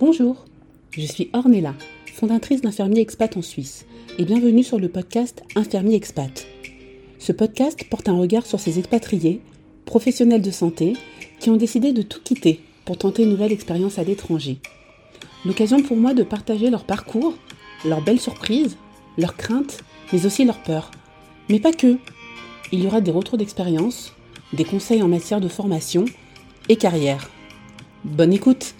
Bonjour, je suis Ornella, fondatrice d'Infirmier Expat en Suisse, et bienvenue sur le podcast Infirmier Expat. Ce podcast porte un regard sur ces expatriés, professionnels de santé, qui ont décidé de tout quitter pour tenter une nouvelle expérience à l'étranger. L'occasion pour moi de partager leur parcours, leurs belles surprises, leurs craintes, mais aussi leurs peurs. Mais pas que. Il y aura des retours d'expérience, des conseils en matière de formation et carrière. Bonne écoute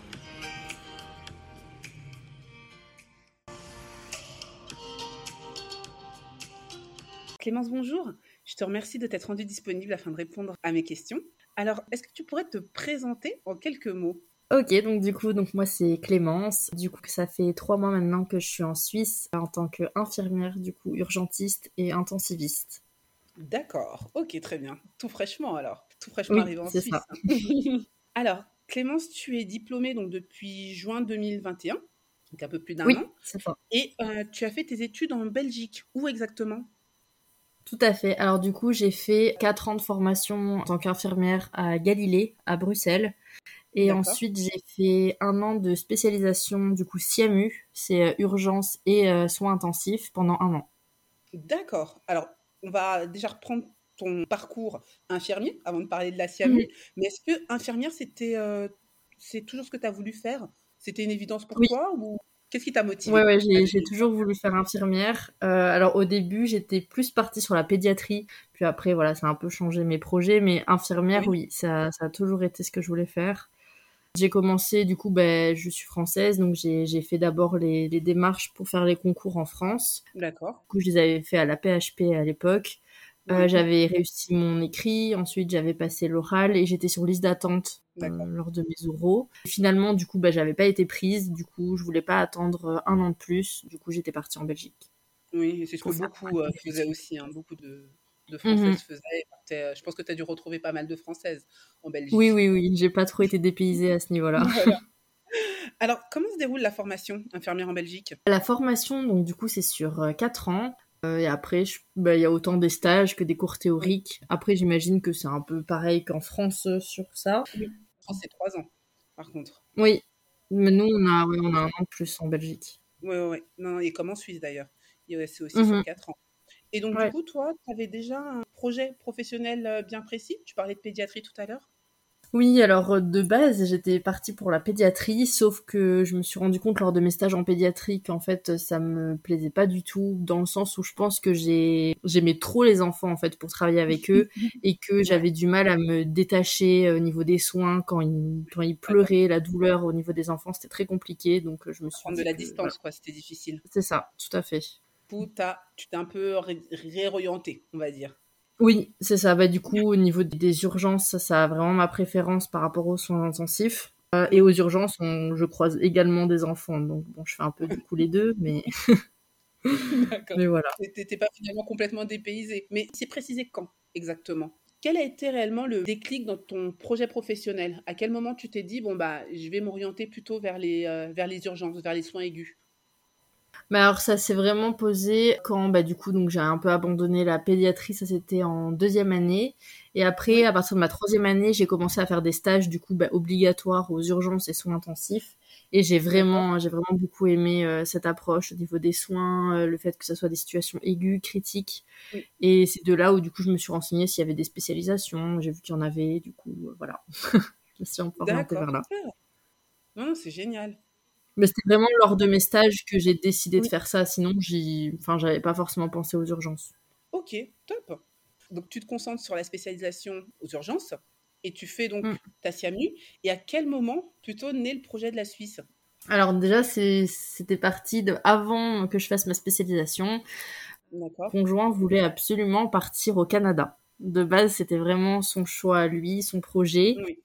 Clémence, bonjour. Je te remercie de t'être rendue disponible afin de répondre à mes questions. Alors, est-ce que tu pourrais te présenter en quelques mots? Ok, donc du coup, donc moi c'est Clémence. Du coup, ça fait trois mois maintenant que je suis en Suisse en tant qu'infirmière, du coup urgentiste et intensiviste. D'accord, ok, très bien. Tout fraîchement alors, tout fraîchement arrivé en Suisse. Ça. alors, Clémence, tu es diplômée donc depuis juin 2021, donc un peu plus d'un oui, an. ça. Et euh, tu as fait tes études en Belgique. Où exactement? Tout à fait. Alors du coup, j'ai fait 4 ans de formation en tant qu'infirmière à Galilée, à Bruxelles. Et ensuite, j'ai fait un an de spécialisation, du coup, SIAMU, c'est euh, urgence et euh, soins intensifs pendant un an. D'accord. Alors, on va déjà reprendre ton parcours infirmier avant de parler de la SIAMU. Mais est-ce que infirmière, c'était euh, c'est toujours ce que tu as voulu faire? C'était une évidence pour toi ou Qu'est-ce qui t'a motivé Ouais, ouais j'ai toujours voulu faire infirmière. Euh, alors au début, j'étais plus partie sur la pédiatrie, puis après, voilà, ça a un peu changé mes projets, mais infirmière, oui, ça, ça, a toujours été ce que je voulais faire. J'ai commencé, du coup, ben, je suis française, donc j'ai fait d'abord les, les, démarches pour faire les concours en France. D'accord. Du coup, je les avais fait à la PHP à l'époque. Euh, j'avais réussi mon écrit, ensuite j'avais passé l'oral et j'étais sur liste d'attente lors de mes oraux. Finalement, du coup, bah, j'avais pas été prise, du coup, je voulais pas attendre euh, un an de plus, du coup, j'étais partie en Belgique. Oui, c'est ce que beaucoup faisaient aussi, hein. beaucoup de, de Françaises mmh faisaient. Je pense que tu as dû retrouver pas mal de Françaises en Belgique. Oui, oui, oui, j'ai pas trop été dépaysée à ce niveau-là. Alors, comment se déroule la formation infirmière en Belgique? La formation, donc du coup, c'est sur 4 ans. Euh, et après, bah, il y a autant des stages que des cours théoriques. Après, j'imagine que c'est un peu pareil qu'en France euh, sur ça. Oui. France, c'est trois ans, par contre. Oui, mais nous, on a, on a un an de plus en Belgique. Oui, oui. Non, et comme en Suisse d'ailleurs. C'est aussi sur mhm. quatre ans. Et donc, du coup, toi, tu avais déjà un projet professionnel euh, bien précis? Tu parlais de pédiatrie tout à l'heure oui, alors euh, de base, j'étais partie pour la pédiatrie, sauf que je me suis rendu compte lors de mes stages en pédiatrie qu'en fait, ça me plaisait pas du tout, dans le sens où je pense que j'ai j'aimais trop les enfants en fait pour travailler avec eux et que j'avais du mal à me détacher euh, au niveau des soins quand ils quand ils pleuraient, la douleur au niveau des enfants, c'était très compliqué, donc euh, je me suis prendre de la distance quoi, c'était difficile. C'est ça, tout à fait. tu t'es un peu réorienté, on va dire. Oui, c'est ça. Bah, du coup, au niveau des urgences, ça, a vraiment ma préférence par rapport aux soins intensifs. Euh, et aux urgences, je croise également des enfants. Donc, bon, je fais un peu du coup les deux, mais. mais voilà. T'étais pas finalement complètement dépaysé. Mais c'est précisé quand exactement? Quel a été réellement le déclic dans ton projet professionnel? À quel moment tu t'es dit, bon, bah, je vais m'orienter plutôt vers les, euh, vers les urgences, vers les soins aigus? Mais alors ça s'est vraiment posé quand bah du coup donc j'ai un peu abandonné la pédiatrie, ça c'était en deuxième année. Et après à partir de ma troisième année j'ai commencé à faire des stages du coup bah, obligatoires aux urgences et soins intensifs. Et j'ai vraiment j'ai vraiment beaucoup aimé euh, cette approche au niveau des soins, euh, le fait que ça soit des situations aiguës, critiques. Et c'est de là où du coup je me suis renseignée s'il y avait des spécialisations, j'ai vu qu'il y en avait du coup euh, voilà. Je me suis orientée vers là. Non, c'est génial. Mais c'était vraiment lors de mes stages que j'ai décidé de faire ça. Sinon, j'y, enfin, j'avais pas forcément pensé aux urgences. Ok, top. Donc, tu te concentres sur la spécialisation aux urgences et tu fais donc mm. ta SIAMU. Et à quel moment plutôt naît le projet de la Suisse? Alors déjà, c'était parti de avant que je fasse ma spécialisation. Mon conjoint voulait absolument partir au Canada. De base, c'était vraiment son choix à lui, son projet. Oui.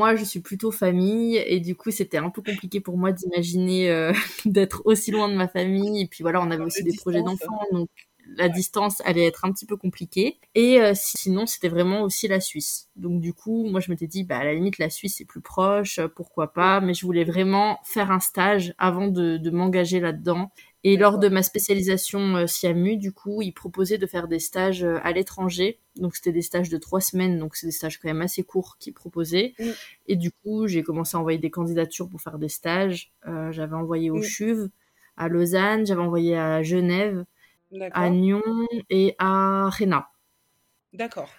Moi, je suis plutôt famille et du coup, c'était un peu compliqué pour moi d'imaginer euh, d'être aussi loin de ma famille. Et puis voilà, on avait aussi des projets d'enfants, donc la distance allait être un petit peu compliquée. Et euh, sinon, c'était vraiment aussi la Suisse. Donc du coup, moi, je m'étais dit, bah à la limite, la Suisse c'est plus proche, pourquoi pas. Mais je voulais vraiment faire un stage avant de, de m'engager là-dedans. Et lors de ma spécialisation euh, SIAMU, du coup, ils proposaient de faire des stages euh, à l'étranger. Donc, c'était des stages de trois semaines. Donc, c'est des stages quand même assez courts qu'ils proposaient. Et du coup, j'ai commencé à envoyer des candidatures pour faire des stages. Euh, j'avais envoyé au CHUV, à Lausanne, j'avais envoyé à Genève, à Nyon et à Réna. D'accord.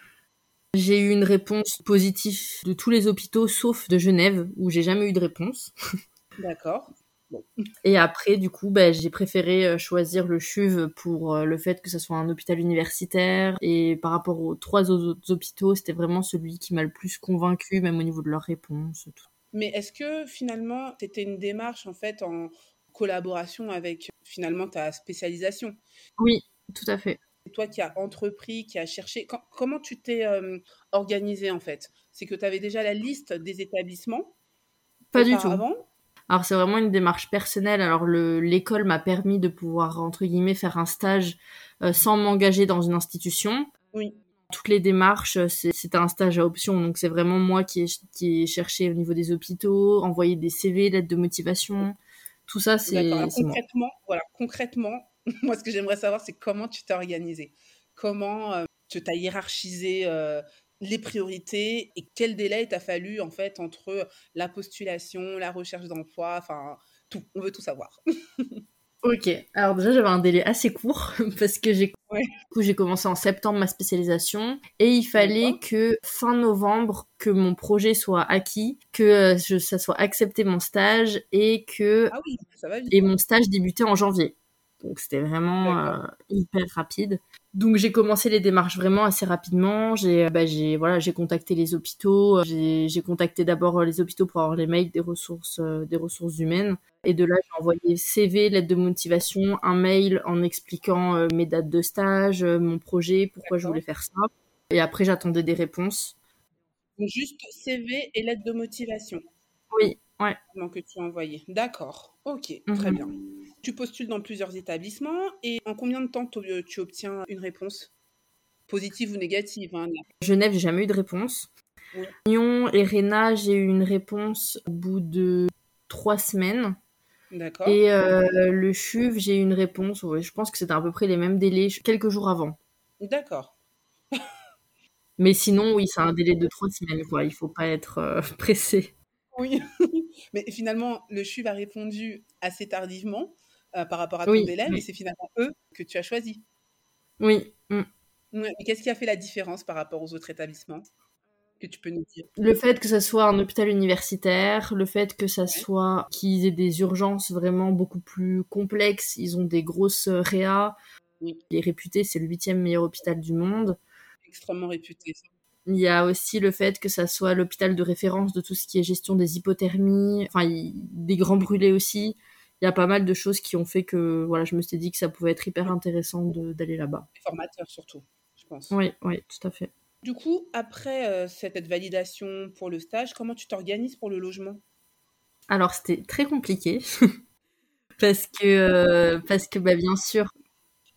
J'ai eu une réponse positive de tous les hôpitaux sauf de Genève où j'ai jamais eu de réponse. D'accord. Et après, du coup, bah, j'ai préféré euh, choisir le CHUV pour euh, le fait que ce soit un hôpital universitaire. Et par rapport aux trois autres hôpitaux, c'était vraiment celui qui m'a le plus convaincu, même au niveau de leurs réponses. Mais est-ce que finalement, c'était une démarche en fait en collaboration avec finalement ta spécialisation? Oui, tout à fait. C'est toi qui as entrepris, qui as cherché. comment tu t'es euh, organisé en fait? C'est que tu avais déjà la liste des établissements Pas du tout. Alors c'est vraiment une démarche personnelle. Alors l'école m'a permis de pouvoir entre guillemets faire un stage euh, sans m'engager dans une institution. Oui. Toutes les démarches, c'est un stage à option, donc c'est vraiment moi qui ai, qui ai cherché au niveau des hôpitaux, envoyer des CV, lettres de motivation, tout ça c'est. Concrètement, voilà, concrètement, moi ce que j'aimerais savoir c'est comment tu t'es organisé, comment euh, tu t'as hiérarchisé euh, les priorités et quel délai t'a fallu en fait entre la postulation, la recherche d'emploi, enfin tout, on veut tout savoir. ok, alors déjà j'avais un délai assez court parce que j'ai commencé en septembre ma spécialisation et il fallait que fin novembre que mon projet soit acquis, que je, ça soit accepté mon stage et que ah oui, ça va et mon stage débutait en janvier. Donc c'était vraiment euh, hyper rapide. Donc j'ai commencé les démarches vraiment assez rapidement. J'ai euh, bah, j'ai voilà j'ai contacté les hôpitaux. Euh, j'ai contacté d'abord les hôpitaux pour avoir les mails des ressources des ressources humaines. Et de là j'ai envoyé CV, lettre de motivation, un mail en expliquant mes dates de stage, mon projet, pourquoi je voulais faire ça. Et après j'attendais des réponses. Donc juste CV et lettre de motivation. Oui, ouais. que tu as envoyé. D'accord. Ok, très mhm. bien. Tu postules dans plusieurs établissements et en combien de temps tu obtiens une réponse? Positive ou négative hein, Genève, j'ai jamais eu de réponse. Lyon et Réna, j'ai eu une réponse au bout de trois semaines. D'accord. Et euh, le CHUV, j'ai eu une réponse, je pense que c'était à peu près les mêmes délais, quelques jours avant. D'accord. Mais sinon, oui, c'est un délai de trois semaines, quoi. Il faut pas être euh, pressé. Oui. Mais finalement, le CHUV a répondu assez tardivement. Euh, par rapport à ton délai, mais c'est finalement eux que tu as choisis. Oui. Mm. Qu'est-ce qui a fait la différence par rapport aux autres établissements que tu peux nous dire? Le fait que ça soit un hôpital universitaire, le fait que ça soit qu'ils aient des urgences vraiment beaucoup plus complexes, ils ont des grosses réas. Oui. Il est réputé, c'est le huitième meilleur hôpital du monde. Extrêmement réputé. Il y a aussi le fait que ça soit l'hôpital de référence de tout ce qui est gestion des hypothermies, enfin des grands brûlés aussi il y a pas mal de choses qui ont fait que voilà, je me suis dit que ça pouvait être hyper intéressant d'aller là-bas. Formateur surtout, je pense. Oui, oui, tout à fait. Du coup, après euh, cette validation pour le stage, comment tu t'organises pour le logement? Alors, c'était très compliqué parce que euh, parce que bah, bien sûr,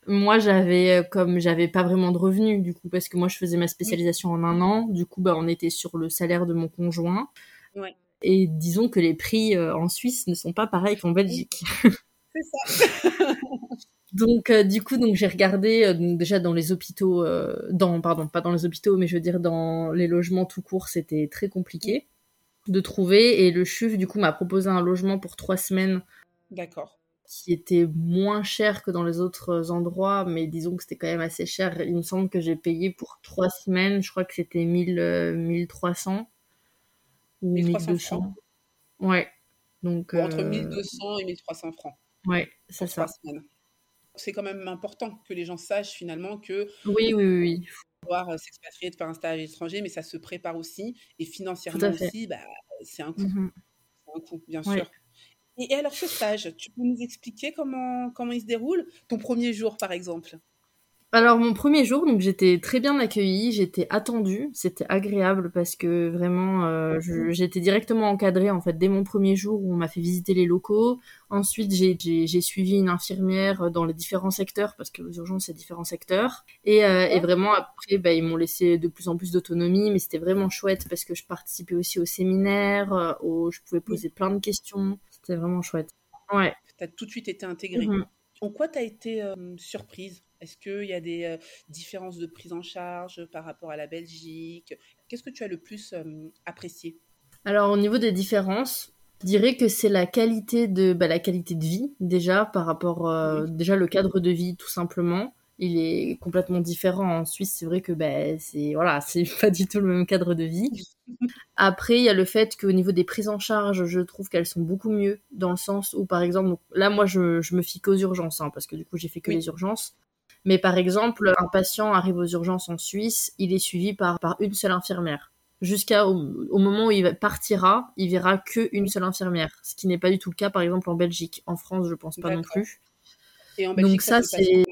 moi j'avais euh, comme j'avais pas vraiment de revenus du coup parce que moi je faisais ma spécialisation en un an, du coup bah on était sur le salaire de mon conjoint. Ouais. Et disons que les prix euh, en Suisse ne sont pas pareils qu'en Belgique. C'est ça. donc euh, du coup, donc j'ai regardé euh, déjà dans les hôpitaux, dans pardon, pas dans les hôpitaux, mais je veux dire dans les logements tout court, c'était très compliqué de trouver. Et le CHUV du coup m'a proposé un logement pour trois semaines. D'accord qui était moins cher que dans les autres endroits, mais disons que c'était quand même assez cher. Il me semble que j'ai payé pour trois semaines, je crois que c'était 1000, 1300 ou 1200. Ouais. Donc, Entre 1200 euh, et 1300 francs. Ouais, c'est ça. C'est quand même important que les gens sachent finalement que. Oui, oui, oui. Pouvoir euh, s'expatrier, de faire un stage à l'étranger, mais ça se prépare aussi. Et financièrement aussi, bah, c'est un coût. Mm-hmm. C'est un coût, bien sûr. Et, alors, ce stage, tu peux nous expliquer comment, comment il se déroule? Ton premier jour, par exemple? Alors mon premier jour, donc j'étais très bien accueillie, j'étais attendue, c'était agréable parce que vraiment euh, j'étais directement encadrée en fait dès mon premier jour où on m'a fait visiter les locaux. Ensuite j'ai suivi une infirmière dans les différents secteurs parce que aux urgences c'est différents secteurs et, euh, et vraiment après bah, ils m'ont laissé de plus en plus d'autonomie mais c'était vraiment chouette parce que je participais aussi au séminaire, euh, où je pouvais poser plein de questions, c'était vraiment chouette. Ouais. T'as tout de suite été intégrée. Mhm. En quoi tu as été surprise? Est-ce qu'il y a des différences de prise en charge par rapport à la Belgique? Qu'est-ce que tu as le plus apprécié? Alors au niveau des différences, je dirais que c'est la qualité de bah, la qualité de vie déjà par rapport déjà le cadre de vie tout simplement il est complètement différent. En Suisse, c'est vrai que ben c'est voilà, c'est pas du tout le même cadre de vie. Après, il y a le fait qu'au niveau des prises en charge, je trouve qu'elles sont beaucoup mieux dans le sens où, par exemple, là, moi, je, je me fie qu'aux urgences, hein, parce que du coup, j'ai fait que les urgences. Mais par exemple, un patient arrive aux urgences en Suisse, il est suivi par, par une seule infirmière. Jusqu'à au, moment où il partira, il verra qu'une seule infirmière, ce qui n'est pas du tout le cas, par exemple, en Belgique. En France, je pense pas non plus. Et en Belgique, Donc ça, c'est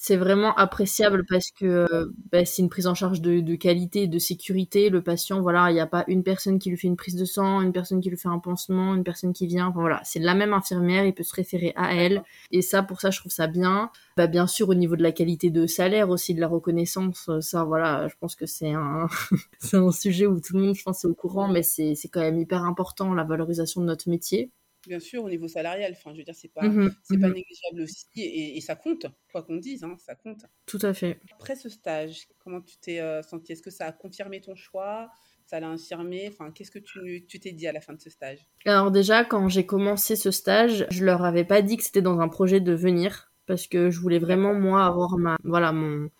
c'est vraiment appréciable parce que bah, c'est une prise en charge de, de, qualité, de sécurité. Le patient, voilà, il n'y a pas une personne qui lui fait une prise de sang, une personne qui lui fait un pansement, une personne qui vient. Enfin, voilà, c'est la même infirmière, il peut se référer à elle. Et ça, pour ça, je trouve ça bien. Bah, bien sûr, au niveau de la qualité de salaire aussi, de la reconnaissance, ça, voilà, je pense que c'est un, c'est un sujet où tout le monde, je pense, est au courant, mais c'est, c'est quand même hyper important la valorisation de notre métier bien sûr, au niveau salarial. Enfin, je veux dire, c'est pas, mmh c'est pas mmh négligeable aussi. Et, ça compte, quoi qu'on dise, hein, ça compte. Tout à fait. Après ce stage, comment tu t'es euh, senti Est-ce que ça a confirmé ton choix? Ça l'a infirmé? Enfin, qu'est-ce que tu, tu t'es dit à la fin de ce stage? Alors déjà, quand j'ai commencé ce stage, je leur avais pas dit que c'était dans un projet de venir parce que je voulais vraiment moi avoir ma voilà mon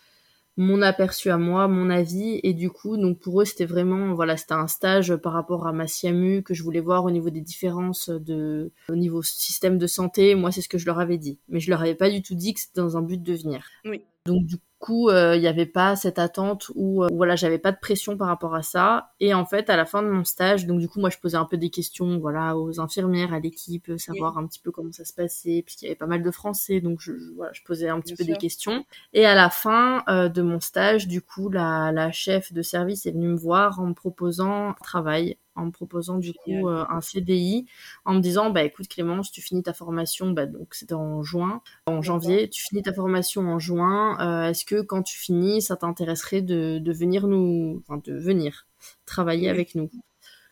mon aperçu à moi, mon avis, et du coup, donc pour eux, c'était vraiment, voilà, c'était un stage par rapport à ma SIAMU que je voulais voir au niveau des différences de, au niveau système de santé. Moi, c'est ce que je leur avais dit, mais je leur avais pas du tout dit que c'était dans un but de venir. Oui. Donc du coup, euh, il n'y avait pas cette attente où, euh, voilà, j'avais pas de pression par rapport à ça. Et en fait, à la fin de mon stage, donc du coup, moi, je posais un peu des questions, voilà, aux infirmières, à l'équipe, savoir un petit peu comment ça se passait, puisqu'il y avait pas mal de Français, donc je, voilà, je posais un petit peu des questions. Et à la fin euh, de mon stage, du coup, la, la chef de service est venue me voir en me proposant un travail en me proposant du coup euh, un CDI, en me disant bah écoute Clémence, tu finis ta formation, bah donc c'était en juin, en janvier, tu finis ta formation en juin. Euh, est-ce que quand tu finis, ça t'intéresserait de, de venir nous, enfin de venir travailler avec nous?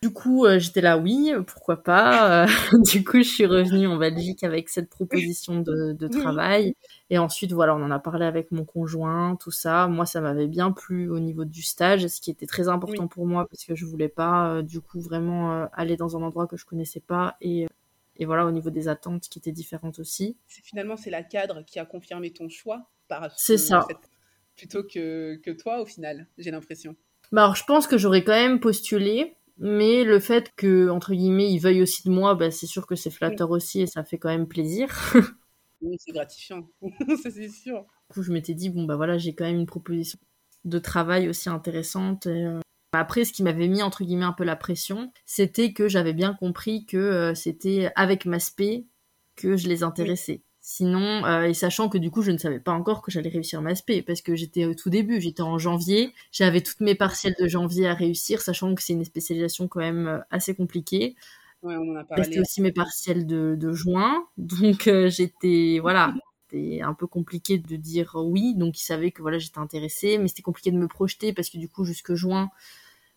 Du coup, euh, j'étais là, oui, pourquoi pas. Euh, du coup, je suis revenue en Belgique avec cette proposition de, de, travail. Et ensuite, voilà, on en a parlé avec mon conjoint, tout ça. Moi, ça m'avait bien plu au niveau du stage, ce qui était très important pour moi parce que je voulais pas, euh, du coup, vraiment aller dans un endroit que je connaissais pas et et voilà au niveau des attentes qui étaient différentes aussi. Finalement, c'est la cadre qui a confirmé ton choix par C'est ça. plutôt que, que toi au final, j'ai l'impression. Bah alors je pense que j'aurais quand même postulé, mais le fait que entre guillemets ils veuillent aussi de moi bah, c'est sûr que c'est flatteur aussi et ça fait quand même plaisir. Oui c'est gratifiant. Ça c'est sûr. Du coup je m'étais dit bon bah voilà j'ai quand même une proposition de travail aussi intéressante euh, après ce qui m'avait mis entre guillemets un peu la pression c'était que j'avais bien compris que euh, c'était avec ma spé que je les intéressais Sinon, euh, et sachant que du coup, je ne savais pas encore que j'allais réussir ma SP parce que j'étais au tout début, j'étais en janvier, j'avais toutes mes partielles de janvier à réussir, sachant que c'est une spécialisation quand même euh, assez compliquée. Ouais, on en a parlé. C'était aussi mes partiels de, de juin, donc euh, j'étais voilà, c'était un peu compliqué de dire oui, donc ils savaient que voilà j'étais intéressée, mais c'était compliqué de me projeter parce que du coup jusque juin,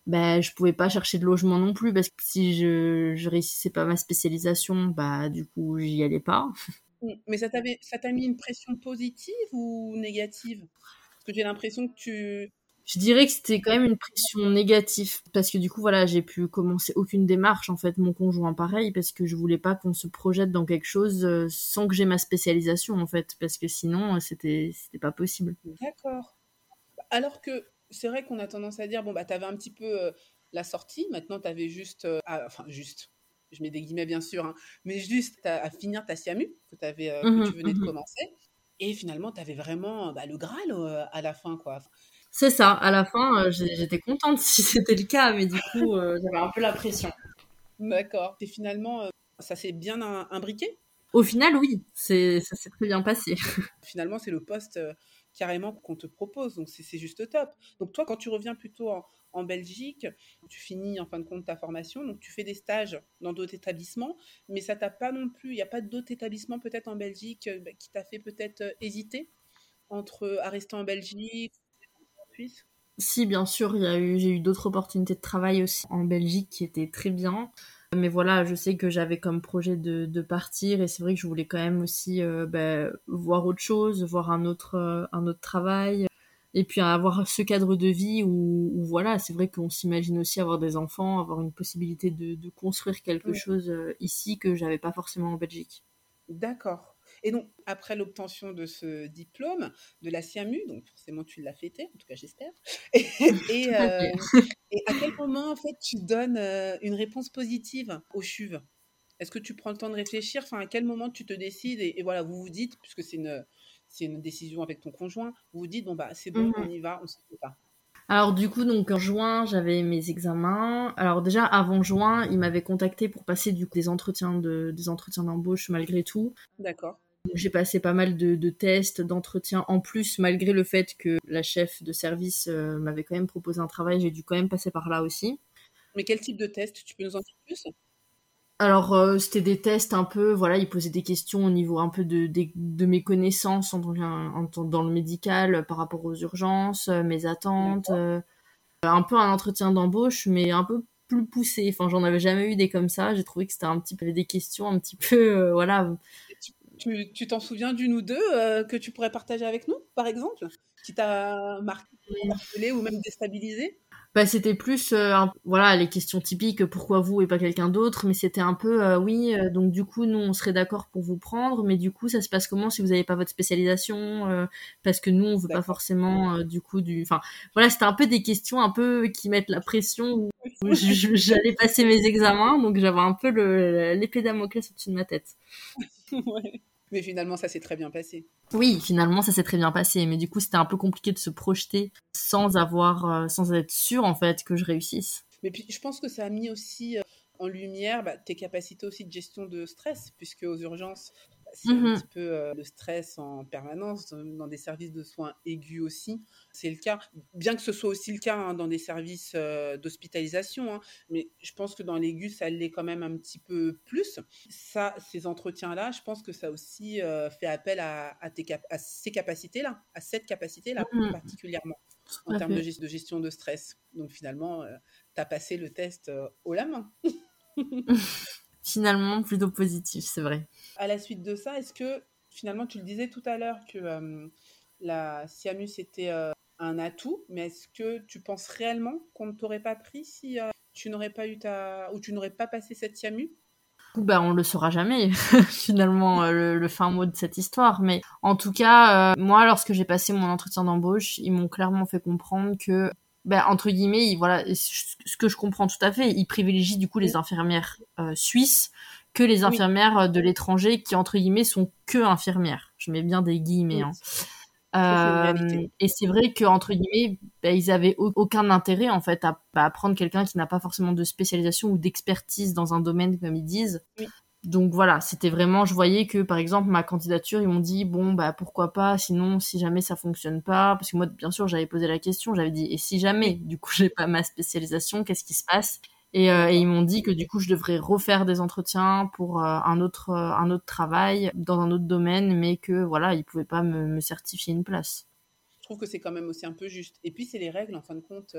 ben je pouvais pas chercher de logement non plus parce que si je je réussissais pas ma spécialisation, bah du coup j'y allais pas. Mais ça t'a mis une pression positive ou négative? Parce que j'ai l'impression que tu. Je dirais que c'était quand même une pression négative parce que du coup voilà j'ai pu commencer aucune démarche en fait mon conjoint pareil parce que je voulais pas qu'on se projette dans quelque chose euh, sans que j'ai ma spécialisation en fait parce que sinon euh, c'était c'était pas possible. D'accord. Alors que c'est vrai qu'on a tendance à dire bon bah t'avais un petit peu euh, la sortie maintenant t'avais juste enfin juste je mets des guillemets bien sûr, hein, mais juste à, finir ta SIAMU que, avais, euh, mmh tu venais de mmh commencer. Et finalement, tu avais vraiment bah, le Graal euh, à la fin. quoi. C'est ça, à la fin, euh, j'étais contente si c'était le cas, mais du coup, j'avais un peu la pression. D'accord. Et finalement, ça s'est bien imbriqué? Au final, oui, ça s'est très bien passé. finalement, c'est le poste carrément qu'on te propose, donc c'est juste top. Donc toi, quand tu reviens plutôt en, Belgique, tu finis en fin de compte ta formation, donc tu fais des stages dans d'autres établissements, mais ça t'a pas non plus, il n'y a pas d'autres établissements peut-être en Belgique euh, bah, qui t'a fait peut-être euh, hésiter entre à rester en Belgique en Suisse? Si, bien sûr, a eu, j'ai eu d'autres opportunités de travail aussi en Belgique qui étaient très bien. Mais voilà, je sais que j'avais comme projet de, de partir et c'est vrai que je voulais quand même aussi euh, ben, voir autre chose, voir un autre, euh, un autre travail et puis avoir ce cadre de vie où, où voilà, c'est vrai qu'on s'imagine aussi avoir des enfants, avoir une possibilité de, de construire quelque chose euh, ici que j'avais pas forcément en Belgique. D'accord. Et donc, après l'obtention de ce diplôme de la CIAMU, donc forcément tu l'as fêté, en tout cas j'espère, et, euh, et, à quel moment en fait tu donnes euh, une réponse positive au CHUV Est-ce que tu prends le temps de réfléchir? Enfin, à quel moment tu te décides? Et, voilà, vous vous dites, puisque c'est une, c'est une décision avec ton conjoint, vous vous dites, bon bah c'est bon, mmh on y va, on se fait pas. Alors du coup, donc en juin, j'avais mes examens. Alors déjà avant juin, il m'avait contacté pour passer du coup des entretiens de des entretiens d'embauche malgré tout. D'accord. J'ai passé pas mal de, tests, d'entretiens en plus, malgré le fait que la chef de service euh, m'avait quand même proposé un travail, j'ai dû quand même passer par là aussi. Mais quel type de test? Tu peux nous en dire plus? Alors euh, c'était des tests un peu, voilà, ils posaient des questions au niveau un peu de, de, mes connaissances en, dans le médical par rapport aux urgences, euh, mes attentes, un peu un entretien d'embauche, mais un peu plus poussé. Enfin, j'en avais jamais eu des comme ça. J'ai trouvé que c'était un petit peu des questions un petit peu, voilà, tu t'en souviens d'une ou deux euh, que tu pourrais partager avec nous, par exemple, qui t'a marqué, ou même déstabilisé? Bah, c'était plus euh, voilà les questions typiques pourquoi vous et pas quelqu'un d'autre mais c'était un peu euh, oui donc du coup nous on serait d'accord pour vous prendre mais du coup ça se passe comment si vous n'avez pas votre spécialisation parce que nous on veut pas forcément du coup du enfin voilà c'était un peu des questions un peu qui mettent la pression où j'allais passer mes examens donc j'avais un peu l'épée Damoclès au-dessus de ma tête. Ouais. Mais finalement, ça s'est très bien passé. Oui, finalement, ça s'est très bien passé. Mais du coup, c'était un peu compliqué de se projeter sans avoir, euh, sans être sûr en fait que je réussisse. Mais puis, je pense que ça a mis aussi euh, en lumière bah, tes capacités aussi de gestion de stress, puisque aux urgences, c'est un mmh petit peu euh, le stress en permanence, dans des services de soins aigus aussi. C'est le cas, bien que ce soit aussi le cas hein, dans des services euh, d'hospitalisation, hein, mais je pense que dans l'aigu, ça l'est quand même un petit peu plus. Ça, ces entretiens-là, je pense que ça aussi euh, fait appel à, tes à ces capacités-là, à cette capacité-là mmh particulièrement, en termes de, de, gestion de stress. Donc finalement, tu as passé le test haut la main. finalement plutôt positif, c'est vrai. À la suite de ça, est-ce que finalement, tu le disais tout à l'heure que euh, la Siamus était euh, un atout, mais est-ce que tu penses réellement qu'on ne t'aurait pas pris si euh, tu n'aurais pas eu ta ou tu n'aurais pas passé cette Siamu? Bah, on le saura jamais, finalement, le, fin mot de cette histoire. Mais en tout cas, moi, lorsque j'ai passé mon entretien d'embauche, ils m'ont clairement fait comprendre que ben, entre guillemets, voilà, ce que je comprends tout à fait, il privilégie du coup les infirmières euh, suisses que les infirmières euh, de l'étranger qui entre guillemets sont que infirmières. Je mets bien des guillemets. Hein. Euh, et c'est vrai que entre guillemets, ben, ils avaient aucun intérêt en fait à, à prendre quelqu'un qui n'a pas forcément de spécialisation ou d'expertise dans un domaine comme ils disent. Oui donc voilà, c'était vraiment, je voyais que par exemple ma candidature, ils m'ont dit bon bah pourquoi pas, sinon si jamais ça fonctionne pas, parce que moi bien sûr j'avais posé la question, j'avais dit et si jamais du coup j'ai pas ma spécialisation, qu'est-ce qui se passe? Et, euh, et, ils m'ont dit que du coup je devrais refaire des entretiens pour euh, un autre euh, un autre travail dans un autre domaine, mais que voilà ils pouvaient pas me, me certifier une place. Je trouve que c'est quand même aussi un peu juste. Et puis c'est les règles en fin de compte,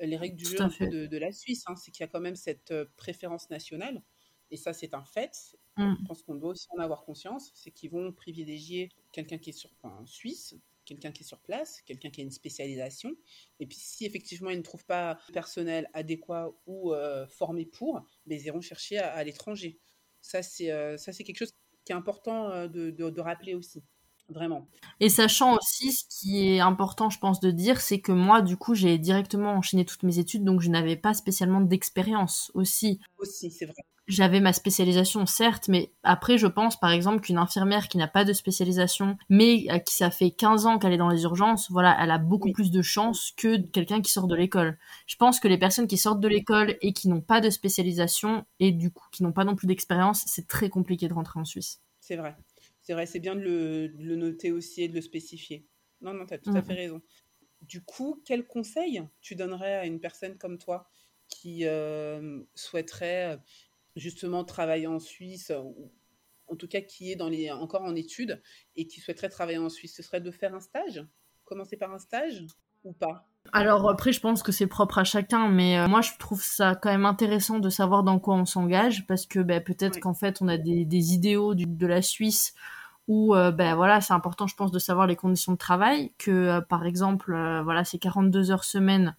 les règles du jeu de, de, la Suisse, hein, c'est qu'il y a quand même cette préférence nationale et ça c'est un fait, mm. je pense qu'on doit aussi en avoir conscience, c'est qu'ils vont privilégier quelqu'un qui est sur en Suisse, quelqu'un qui est sur place, quelqu'un qui a une spécialisation. Et puis si effectivement ils ne trouvent pas personnel adéquat ou euh, formé pour, ben, ils iront chercher à, l'étranger. Ça c'est euh, ça c'est quelque chose qui est important euh, de, de, rappeler aussi. Vraiment. Et sachant aussi, ce qui est important, je pense, de dire, c'est que moi, du coup, j'ai directement enchaîné toutes mes études, donc je n'avais pas spécialement d'expérience aussi. Aussi, c'est vrai j'avais ma spécialisation certes, mais après je pense par exemple qu'une infirmière qui n'a pas de spécialisation, mais qui ça fait 15 ans qu'elle est dans les urgences, voilà, elle a beaucoup plus de chances que quelqu'un qui sort de l'école. Je pense que les personnes qui sortent de l'école et qui n'ont pas de spécialisation et du coup qui n'ont pas non plus d'expérience, c'est très compliqué de rentrer en Suisse. C'est vrai, c'est vrai, c'est bien de le, noter aussi et de le spécifier. Non, non, tu as tout à mm. fait raison. Du coup, quel conseil tu donnerais à une personne comme toi qui euh, souhaiterait justement travailler en Suisse, ou en tout cas qui est dans les, encore en études et qui souhaiterait travailler en Suisse, ce serait de faire un stage? Commencer par un stage ou pas? Alors après, je pense que c'est propre à chacun, mais euh, moi je trouve ça quand même intéressant de savoir dans quoi on s'engage, parce que ben, peut-être qu'en fait on a des, idéaux de la Suisse où euh, ben voilà c'est important je pense de savoir les conditions de travail, que euh, par exemple voilà c'est 42 heures semaine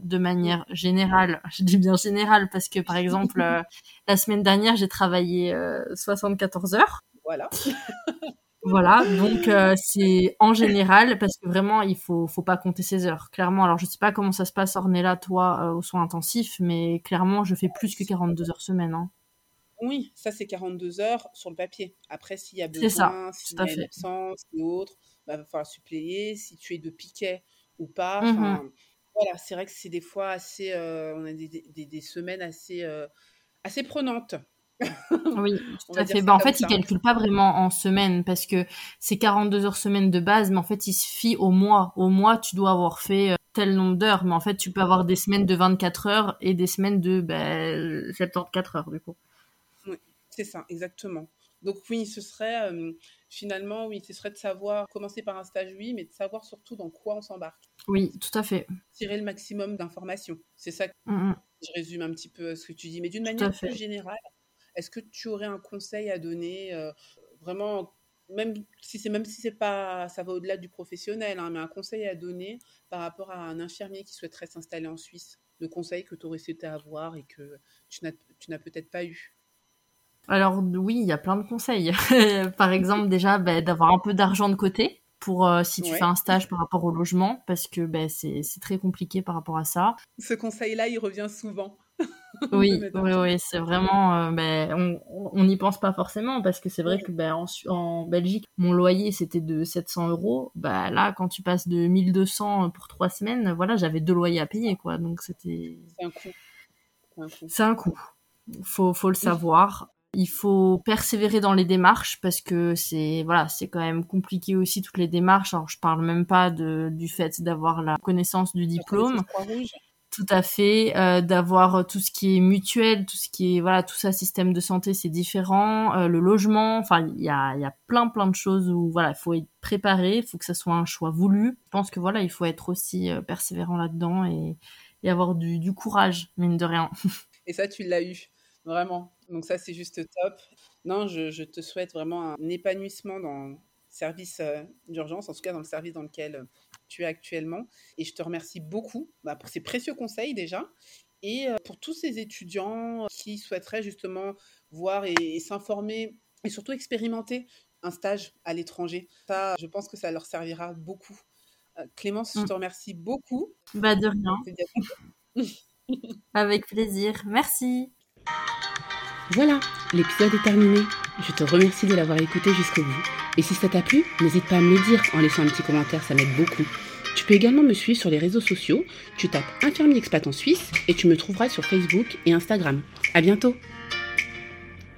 de manière générale, je dis bien générale parce que par exemple la semaine dernière j'ai travaillé 74 heures. Voilà. Voilà, donc euh, c'est en général parce que vraiment il faut faut pas compter ses heures. Clairement, alors je sais pas comment ça se passe Ornella toi euh, au soin intensif, mais clairement je fais plus que 42 heures semaine. Hein. Oui, ça c'est 42 heures sur le papier. Après s'il y a besoin, s'il y a une absence ou autre, bah, va falloir suppléer. Si tu es de piquet ou pas, mmh voilà, c'est vrai que c'est des fois assez, euh, on a des, des, des semaines assez assez prenantes. oui, tout à fait. Bah, en fait, il calcule pas vraiment en semaine parce que c'est 42 heures semaine de base, mais en fait, il se fie au mois. Au mois, tu dois avoir fait euh, tel nombre d'heures, mais en fait, tu peux avoir des semaines de 24 heures et des semaines de ben, 74 heures, du coup. Oui, c'est ça, exactement. Donc oui, ce serait euh, finalement, oui, ce serait de savoir, commencer par un stage, oui, mais de savoir surtout dans quoi on s'embarque. Oui, tout à fait. Tirer le maximum d'informations. C'est ça que mmh, mmh. je résume un petit peu ce que tu dis, mais d'une manière plus générale est-ce que tu aurais un conseil à donner euh, vraiment même si c'est même si c'est pas ça va au-delà du professionnel hein, mais un conseil à donner par rapport à un infirmier qui souhaiterait s'installer en Suisse de conseils que tu aurais souhaité avoir et que tu n'as peut-être pas eu? Alors oui il y a plein de conseils. Par exemple déjà bah, d'avoir un peu d'argent de côté pour euh, si tu fais un stage par rapport au logement parce que bah, c'est très compliqué par rapport à ça. Ce conseil là il revient souvent oui, oui, oui, c'est vraiment. Euh, ben, on n'y pense pas forcément parce que c'est vrai que ben, en, Belgique, mon loyer c'était de 700 euros. Bah là, quand tu passes de 1200 pour trois semaines, voilà, j'avais deux loyers à payer, quoi. Donc c'était. C'est un coût. C'est un coût. Faut, faut le savoir. Il faut persévérer dans les démarches parce que c'est voilà, c'est quand même compliqué aussi toutes les démarches. Alors je parle même pas de, du fait d'avoir la connaissance du diplôme. Tout à fait, euh, d'avoir tout ce qui est mutuel, tout ce qui est voilà, tout ça système de santé, c'est différent. Euh, le logement, enfin il y a, y a plein plein de choses où voilà, il faut être préparé, il faut que ça soit un choix voulu. Je pense que voilà, il faut être aussi euh, persévérant là-dedans et, et avoir du, du courage, mine de rien. Et ça, tu l'as eu, vraiment. Donc ça, c'est juste top. Non, je, je, te souhaite vraiment un épanouissement dans le service d'urgence, en tout cas dans le service dans lequel tu es actuellement. Et je te remercie beaucoup bah, pour ces précieux conseils déjà. Et euh, pour tous ces étudiants qui souhaiteraient justement voir et, s'informer et surtout expérimenter un stage à l'étranger. Ça, je pense que ça leur servira beaucoup. Euh, Clémence, je mm. te remercie beaucoup. Bah de rien. Avec plaisir. Merci. Voilà, l'épisode est terminé. Je te remercie de l'avoir écouté jusqu'au bout. Et si ça t'a plu, n'hésite pas à me le dire en laissant un petit commentaire, ça m'aide beaucoup. Tu peux également me suivre sur les réseaux sociaux. Tu tapes Infirmier Expat en Suisse et tu me trouveras sur Facebook et Instagram. À bientôt!